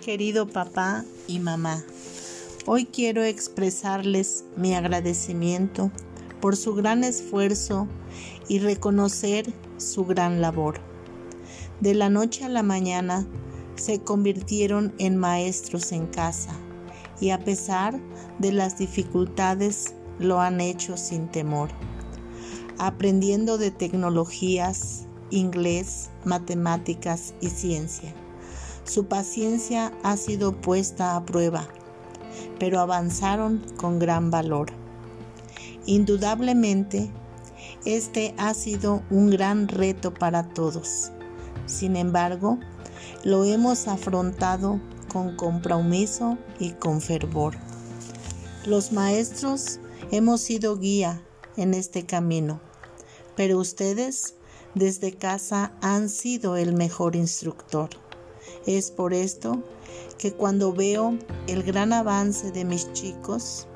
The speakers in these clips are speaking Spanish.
querido papá y mamá. Hoy quiero expresarles mi agradecimiento por su gran esfuerzo y reconocer su gran labor. De la noche a la mañana se convirtieron en maestros en casa y a pesar de las dificultades lo han hecho sin temor, aprendiendo de tecnologías, inglés, matemáticas y ciencia. Su paciencia ha sido puesta a prueba, pero avanzaron con gran valor. Indudablemente, este ha sido un gran reto para todos. Sin embargo, lo hemos afrontado con compromiso y con fervor. Los maestros hemos sido guía en este camino, pero ustedes desde casa han sido el mejor instructor. Es por esto que cuando veo el gran avance de mis chicos,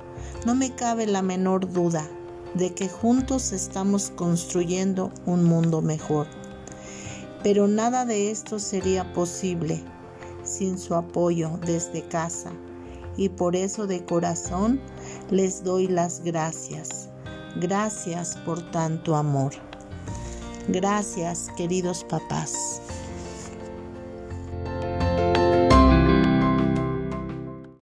no me cabe la menor duda de que juntos estamos construyendo un mundo mejor. Pero nada de esto sería posible sin su apoyo desde casa y por eso de corazón les doy las gracias. Gracias por tanto amor. Gracias, queridos papás.